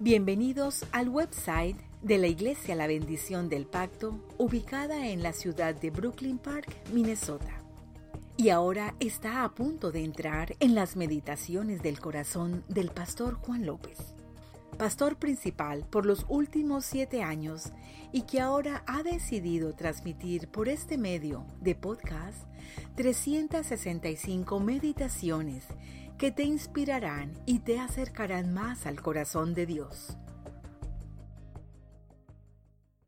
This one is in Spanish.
Bienvenidos al website de la Iglesia La Bendición del Pacto, ubicada en la ciudad de Brooklyn Park, Minnesota. Y ahora está a punto de entrar en las meditaciones del corazón del pastor Juan López, pastor principal por los últimos siete años y que ahora ha decidido transmitir por este medio de podcast 365 meditaciones que te inspirarán y te acercarán más al corazón de Dios.